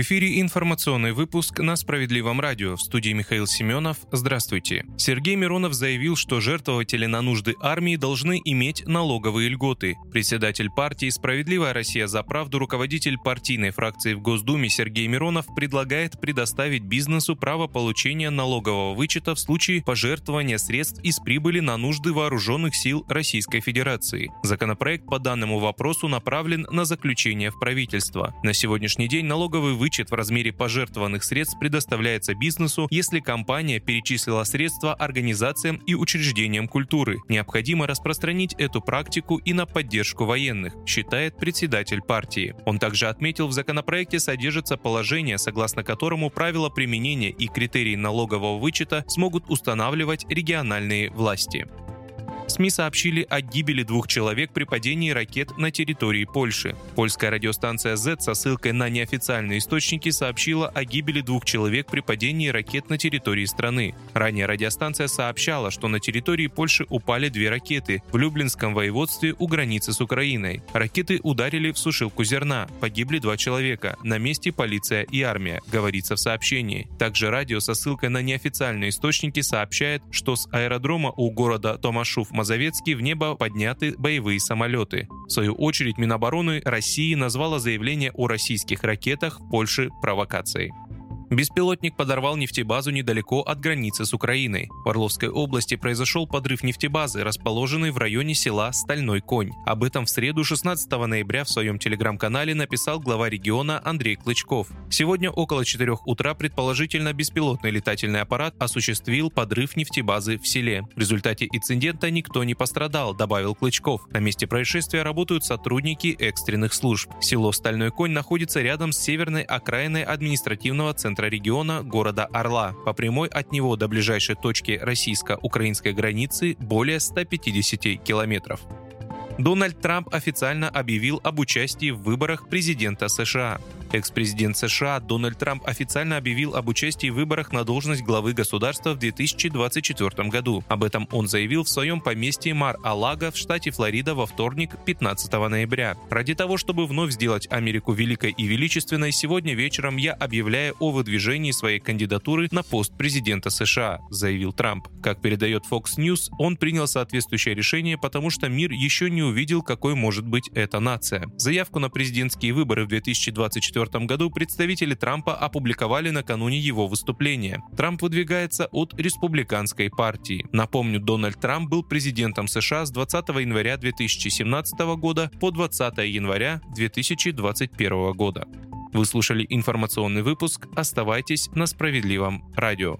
В эфире информационный выпуск на Справедливом радио. В студии Михаил Семенов. Здравствуйте. Сергей Миронов заявил, что жертвователи на нужды армии должны иметь налоговые льготы. Председатель партии «Справедливая Россия за правду», руководитель партийной фракции в Госдуме Сергей Миронов предлагает предоставить бизнесу право получения налогового вычета в случае пожертвования средств из прибыли на нужды вооруженных сил Российской Федерации. Законопроект по данному вопросу направлен на заключение в правительство. На сегодняшний день налоговый вычет в размере пожертвованных средств предоставляется бизнесу, если компания перечислила средства организациям и учреждениям культуры. Необходимо распространить эту практику и на поддержку военных, считает председатель партии. Он также отметил, в законопроекте содержится положение, согласно которому правила применения и критерии налогового вычета смогут устанавливать региональные власти. СМИ сообщили о гибели двух человек при падении ракет на территории Польши. Польская радиостанция Z со ссылкой на неофициальные источники сообщила о гибели двух человек при падении ракет на территории страны. Ранее радиостанция сообщала, что на территории Польши упали две ракеты в Люблинском воеводстве у границы с Украиной. Ракеты ударили в сушилку зерна. Погибли два человека. На месте полиция и армия, говорится в сообщении. Также радио со ссылкой на неофициальные источники сообщает, что с аэродрома у города Томашув Мазовецкий в небо подняты боевые самолеты. В свою очередь Минобороны России назвала заявление о российских ракетах в Польше провокацией. Беспилотник подорвал нефтебазу недалеко от границы с Украиной. В Орловской области произошел подрыв нефтебазы, расположенной в районе села Стальной Конь. Об этом в среду 16 ноября в своем телеграм-канале написал глава региона Андрей Клычков. Сегодня около 4 утра предположительно беспилотный летательный аппарат осуществил подрыв нефтебазы в селе. В результате инцидента никто не пострадал, добавил Клычков. На месте происшествия работают сотрудники экстренных служб. Село Стальной Конь находится рядом с северной окраиной административного центра центра региона города Орла. По прямой от него до ближайшей точки российско-украинской границы более 150 километров. Дональд Трамп официально объявил об участии в выборах президента США. Экс-президент США Дональд Трамп официально объявил об участии в выборах на должность главы государства в 2024 году. Об этом он заявил в своем поместье Мар-Алага в штате Флорида во вторник, 15 ноября. Ради того, чтобы вновь сделать Америку великой и величественной, сегодня вечером я объявляю о выдвижении своей кандидатуры на пост президента США, заявил Трамп. Как передает Fox News, он принял соответствующее решение, потому что мир еще не увидел, какой может быть эта нация. Заявку на президентские выборы в 2024 2024 году представители Трампа опубликовали накануне его выступления. Трамп выдвигается от республиканской партии. Напомню, Дональд Трамп был президентом США с 20 января 2017 года по 20 января 2021 года. Вы слушали информационный выпуск. Оставайтесь на справедливом радио.